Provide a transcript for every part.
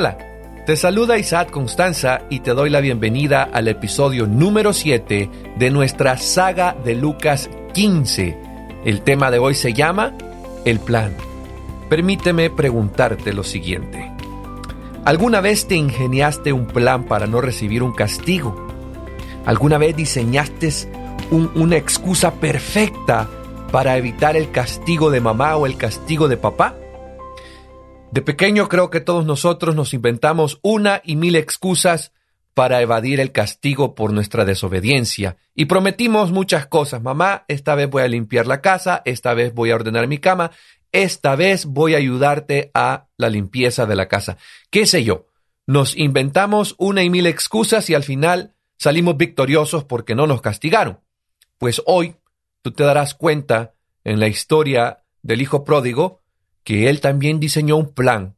Hola, te saluda Isaac Constanza y te doy la bienvenida al episodio número 7 de nuestra saga de Lucas 15. El tema de hoy se llama El plan. Permíteme preguntarte lo siguiente. ¿Alguna vez te ingeniaste un plan para no recibir un castigo? ¿Alguna vez diseñaste una excusa perfecta para evitar el castigo de mamá o el castigo de papá? De pequeño creo que todos nosotros nos inventamos una y mil excusas para evadir el castigo por nuestra desobediencia. Y prometimos muchas cosas. Mamá, esta vez voy a limpiar la casa, esta vez voy a ordenar mi cama, esta vez voy a ayudarte a la limpieza de la casa. ¿Qué sé yo? Nos inventamos una y mil excusas y al final salimos victoriosos porque no nos castigaron. Pues hoy tú te darás cuenta en la historia del hijo pródigo que él también diseñó un plan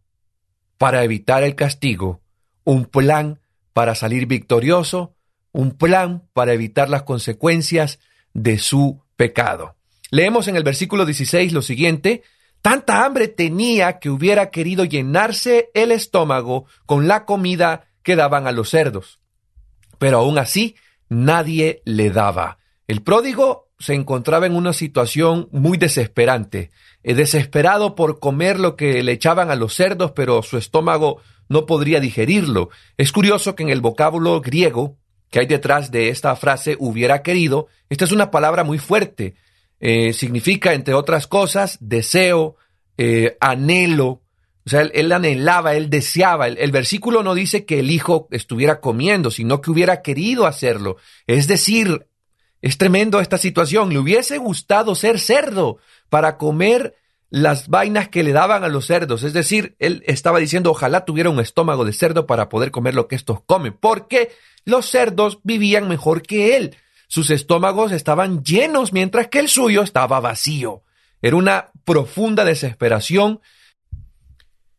para evitar el castigo, un plan para salir victorioso, un plan para evitar las consecuencias de su pecado. Leemos en el versículo 16 lo siguiente, tanta hambre tenía que hubiera querido llenarse el estómago con la comida que daban a los cerdos. Pero aún así, nadie le daba. El pródigo se encontraba en una situación muy desesperante, desesperado por comer lo que le echaban a los cerdos, pero su estómago no podría digerirlo. Es curioso que en el vocábulo griego que hay detrás de esta frase hubiera querido, esta es una palabra muy fuerte. Eh, significa, entre otras cosas, deseo, eh, anhelo. O sea, él, anhelaba, él deseaba. el, versículo no dice que el hijo estuviera comiendo, sino que hubiera querido hacerlo. Es decir, es tremendo esta situación. Le hubiese gustado ser cerdo para comer las vainas que le daban a los cerdos. Es decir, él estaba diciendo, ojalá tuviera un estómago de cerdo para poder comer lo que estos comen, porque los cerdos vivían mejor que él. Sus estómagos estaban llenos mientras que el suyo estaba vacío. Era una profunda desesperación.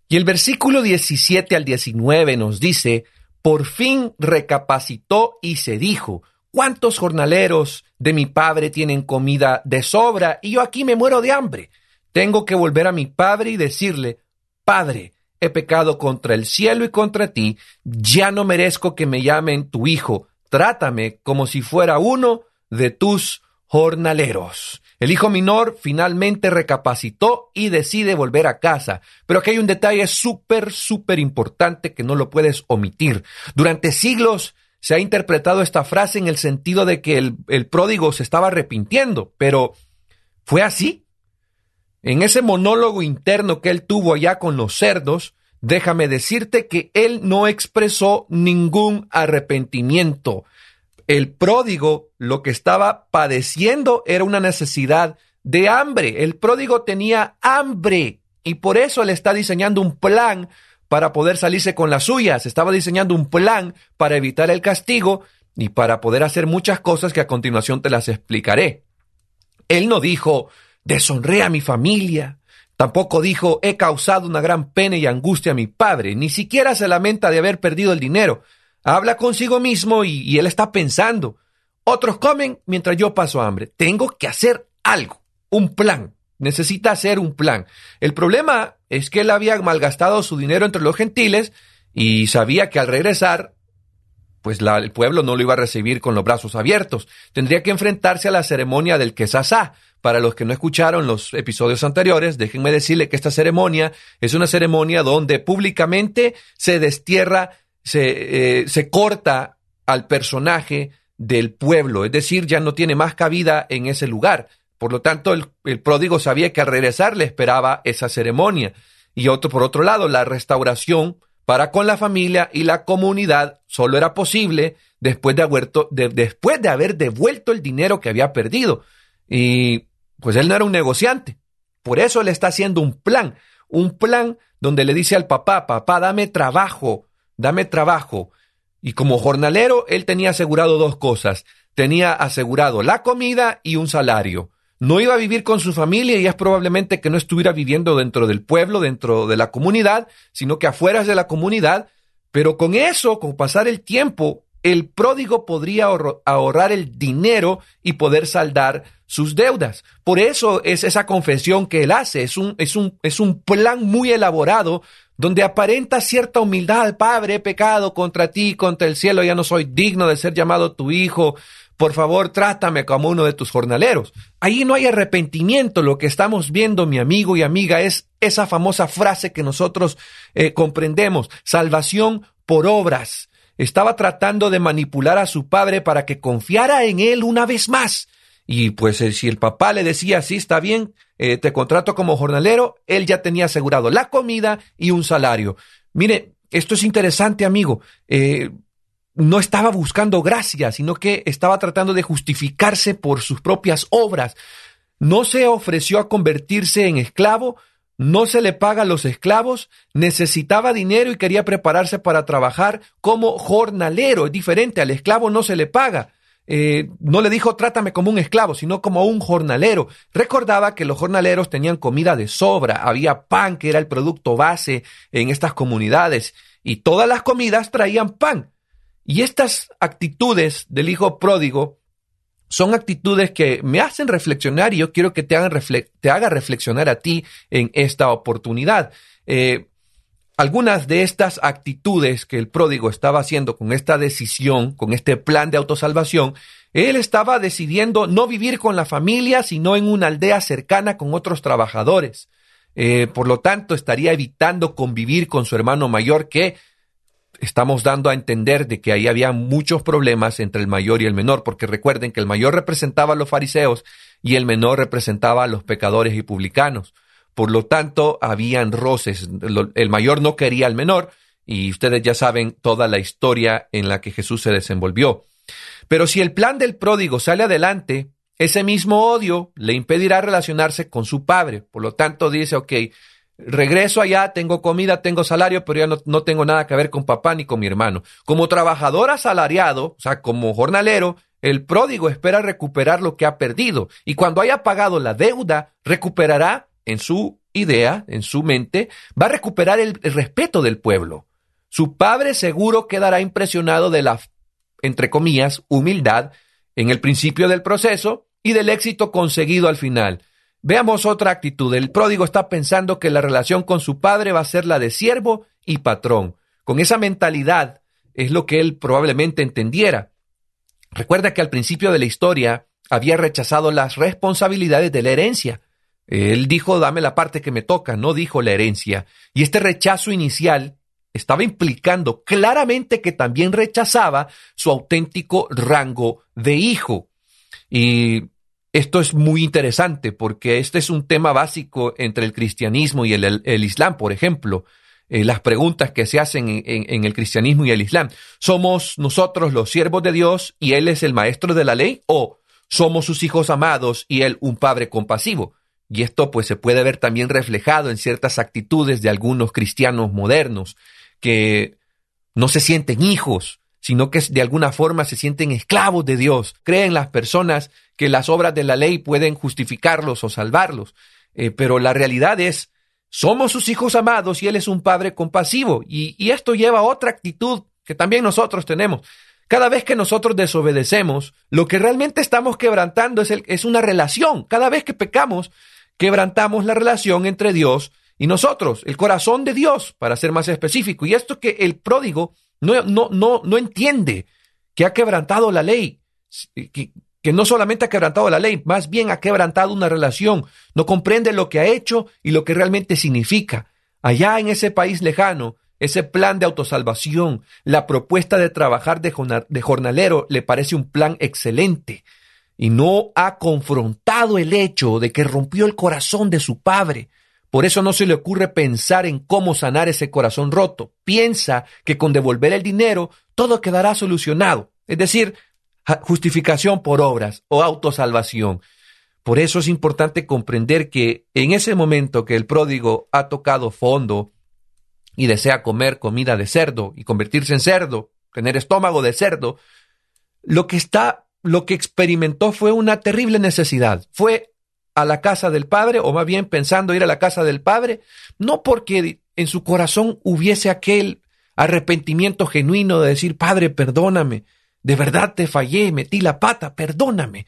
Y el versículo 17 al 19 nos dice, por fin recapacitó y se dijo, ¿Cuántos jornaleros de mi padre tienen comida de sobra y yo aquí me muero de hambre? Tengo que volver a mi padre y decirle, Padre, he pecado contra el cielo y contra ti, ya no merezco que me llamen tu hijo, trátame como si fuera uno de tus jornaleros. El hijo menor finalmente recapacitó y decide volver a casa. Pero aquí hay un detalle súper, súper importante que no lo puedes omitir. Durante siglos se ha interpretado esta frase en el sentido de que el, pródigo se estaba arrepintiendo, pero ¿fue así? En ese monólogo interno que él tuvo allá con los cerdos, déjame decirte que él no expresó ningún arrepentimiento. El pródigo lo que estaba padeciendo era una necesidad de hambre. El pródigo tenía hambre y por eso él está diseñando un plan para poder salirse con las suyas, estaba diseñando un plan para evitar el castigo y para poder hacer muchas cosas que a continuación te las explicaré. Él no dijo, deshonré a mi familia, tampoco dijo, he causado una gran pena y angustia a mi padre, ni siquiera se lamenta de haber perdido el dinero. Habla consigo mismo y, y él está pensando, otros comen mientras yo paso hambre, tengo que hacer algo, un plan. Necesita hacer un plan. El problema es que él había malgastado su dinero entre los gentiles y sabía que al regresar, pues el pueblo no lo iba a recibir con los brazos abiertos. Tendría que enfrentarse a la ceremonia del quesasá. Para los que no escucharon los episodios anteriores, déjenme decirle que esta ceremonia es una ceremonia donde públicamente se destierra, se, eh, se corta al personaje del pueblo, es decir, ya no tiene más cabida en ese lugar. Por lo tanto, el, pródigo sabía que al regresar le esperaba esa ceremonia. Y otro, por otro lado, la restauración para con la familia y la comunidad solo era posible después de, haber, después de haber devuelto el dinero que había perdido. Y pues él no era un negociante. Por eso le está haciendo un plan, un plan donde le dice al papá, papá, dame trabajo, dame trabajo. Y como jornalero, él tenía asegurado dos cosas. Tenía asegurado la comida y un salario no iba a vivir con su familia y es probablemente que no estuviera viviendo dentro del pueblo, dentro de la comunidad, sino que afuera de la comunidad, pero con eso, con pasar el tiempo, el pródigo podría ahorrar el dinero y poder saldar sus deudas. Por eso es esa confesión que él hace. Es un, es un, es un plan muy elaborado donde aparenta cierta humildad Padre, he pecado contra ti, contra el cielo, ya no soy digno de ser llamado tu hijo, por favor trátame como uno de tus jornaleros. Ahí no hay arrepentimiento, lo que estamos viendo, mi amigo y amiga, es esa famosa frase que nosotros eh, comprendemos, salvación por obras. Estaba tratando de manipular a su padre para que confiara en él una vez más. Y pues eh, si el papá le decía, sí, está bien, eh, te contrato como jornalero, él ya tenía asegurado la comida y un salario. Mire, esto es interesante, amigo. Eh, no estaba buscando gracia, sino que estaba tratando de justificarse por sus propias obras. No se ofreció a convertirse en esclavo, no se le paga a los esclavos, necesitaba dinero y quería prepararse para trabajar como jornalero. Es diferente, al esclavo no se le paga. Eh, no le dijo trátame como un esclavo, sino como un jornalero. Recordaba que los jornaleros tenían comida de sobra, había pan que era el producto base en estas comunidades y todas las comidas traían pan. Y estas actitudes del hijo pródigo son actitudes que me hacen reflexionar y yo quiero que te, hagan haga reflexionar a ti en esta oportunidad. Eh, algunas de estas actitudes que el pródigo estaba haciendo con esta decisión, con este plan de autosalvación, él estaba decidiendo no vivir con la familia, sino en una aldea cercana con otros trabajadores. Eh, por lo tanto, estaría evitando convivir con su hermano mayor, que estamos dando a entender de que ahí había muchos problemas entre el mayor y el menor, porque recuerden que el mayor representaba a los fariseos y el menor representaba a los pecadores y publicanos. Por lo tanto, habían roces. El mayor no quería al menor y ustedes ya saben toda la historia en la que Jesús se desenvolvió. Pero si el plan del pródigo sale adelante, ese mismo odio le impedirá relacionarse con su padre. Por lo tanto, dice, ok, regreso allá, tengo comida, tengo salario, pero ya no, no, tengo nada que ver con papá ni con mi hermano. Como trabajador asalariado, o sea, como jornalero, el pródigo espera recuperar lo que ha perdido y cuando haya pagado la deuda, recuperará en su idea, en su mente, va a recuperar el, respeto del pueblo. Su padre seguro quedará impresionado de la, entre comillas, humildad en el principio del proceso y del éxito conseguido al final. Veamos otra actitud. El pródigo está pensando que la relación con su padre va a ser la de siervo y patrón. Con esa mentalidad es lo que él probablemente entendiera. Recuerda que al principio de la historia había rechazado las responsabilidades de la herencia. Él dijo, dame la parte que me toca, no dijo la herencia. Y este rechazo inicial estaba implicando claramente que también rechazaba su auténtico rango de hijo. Y esto es muy interesante porque este es un tema básico entre el cristianismo y el, islam, por ejemplo. Eh, las preguntas que se hacen en, el cristianismo y el islam. ¿Somos nosotros los siervos de Dios y Él es el maestro de la ley? ¿O somos sus hijos amados y Él un padre compasivo? Y esto pues se puede ver también reflejado en ciertas actitudes de algunos cristianos modernos que no se sienten hijos, sino que de alguna forma se sienten esclavos de Dios. Creen las personas que las obras de la ley pueden justificarlos o salvarlos. Eh, pero la realidad es, somos sus hijos amados y Él es un Padre compasivo. Y, y esto lleva a otra actitud que también nosotros tenemos. Cada vez que nosotros desobedecemos, lo que realmente estamos quebrantando es, el, es una relación. Cada vez que pecamos, quebrantamos la relación entre Dios y nosotros, el corazón de Dios, para ser más específico. Y esto que el pródigo no, no, no, no entiende, que ha quebrantado la ley, que, que no solamente ha quebrantado la ley, más bien ha quebrantado una relación, no comprende lo que ha hecho y lo que realmente significa. Allá en ese país lejano, ese plan de autosalvación, la propuesta de trabajar de jornalero le parece un plan excelente y no ha confrontado el hecho de que rompió el corazón de su padre. Por eso no se le ocurre pensar en cómo sanar ese corazón roto. Piensa que con devolver el dinero todo quedará solucionado. Es decir, justificación por obras o autosalvación. Por eso es importante comprender que en ese momento que el pródigo ha tocado fondo y desea comer comida de cerdo y convertirse en cerdo, tener estómago de cerdo, lo que está lo que experimentó fue una terrible necesidad. Fue a la casa del Padre, o más bien pensando ir a la casa del Padre, no porque en su corazón hubiese aquel arrepentimiento genuino de decir, Padre, perdóname, de verdad te fallé, metí la pata, perdóname.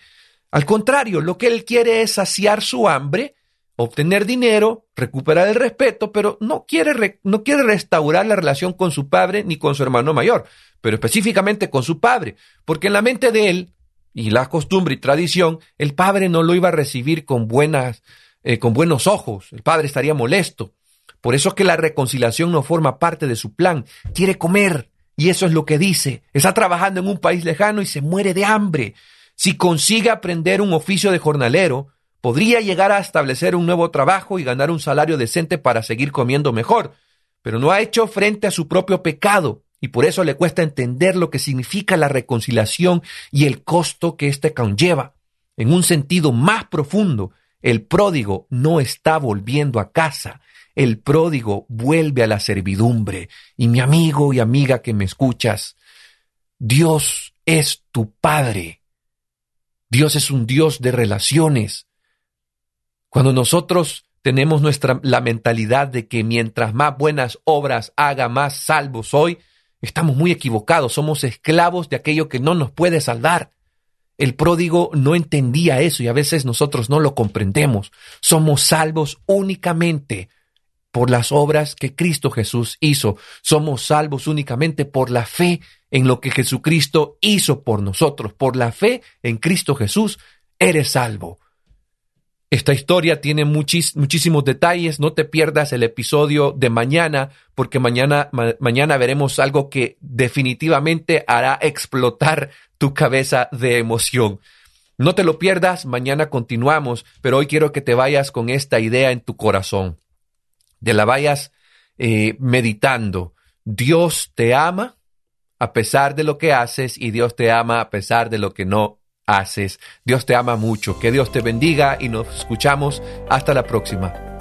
Al contrario, lo que él quiere es saciar su hambre, obtener dinero, recuperar el respeto, pero no quiere, no quiere restaurar la relación con su padre ni con su hermano mayor, pero específicamente con su padre, porque en la mente de él, y la costumbre y tradición, el padre no lo iba a recibir con buenas, eh, con buenos ojos, el padre estaría molesto. Por eso es que la reconciliación no forma parte de su plan. Quiere comer, y eso es lo que dice. Está trabajando en un país lejano y se muere de hambre. Si consigue aprender un oficio de jornalero, podría llegar a establecer un nuevo trabajo y ganar un salario decente para seguir comiendo mejor. Pero no ha hecho frente a su propio pecado y por eso le cuesta entender lo que significa la reconciliación y el costo que éste conlleva. En un sentido más profundo, el pródigo no está volviendo a casa, el pródigo vuelve a la servidumbre. Y mi amigo y amiga que me escuchas, Dios es tu Padre. Dios es un Dios de relaciones. Cuando nosotros tenemos nuestra la mentalidad de que mientras más buenas obras haga, más salvo soy, estamos muy equivocados, somos esclavos de aquello que no nos puede salvar. El pródigo no entendía eso y a veces nosotros no lo comprendemos. Somos salvos únicamente por las obras que Cristo Jesús hizo. Somos salvos únicamente por la fe en lo que Jesucristo hizo por nosotros. Por la fe en Cristo Jesús, eres salvo. Esta historia tiene muchísimos detalles. No te pierdas el episodio de mañana, porque mañana, mañana veremos algo que definitivamente hará explotar tu cabeza de emoción. No te lo pierdas, mañana continuamos, pero hoy quiero que te vayas con esta idea en tu corazón de la vayas eh, meditando. Dios te ama a pesar de lo que haces y Dios te ama a pesar de lo que no haces. Dios te ama mucho. Que Dios te bendiga y nos escuchamos hasta la próxima.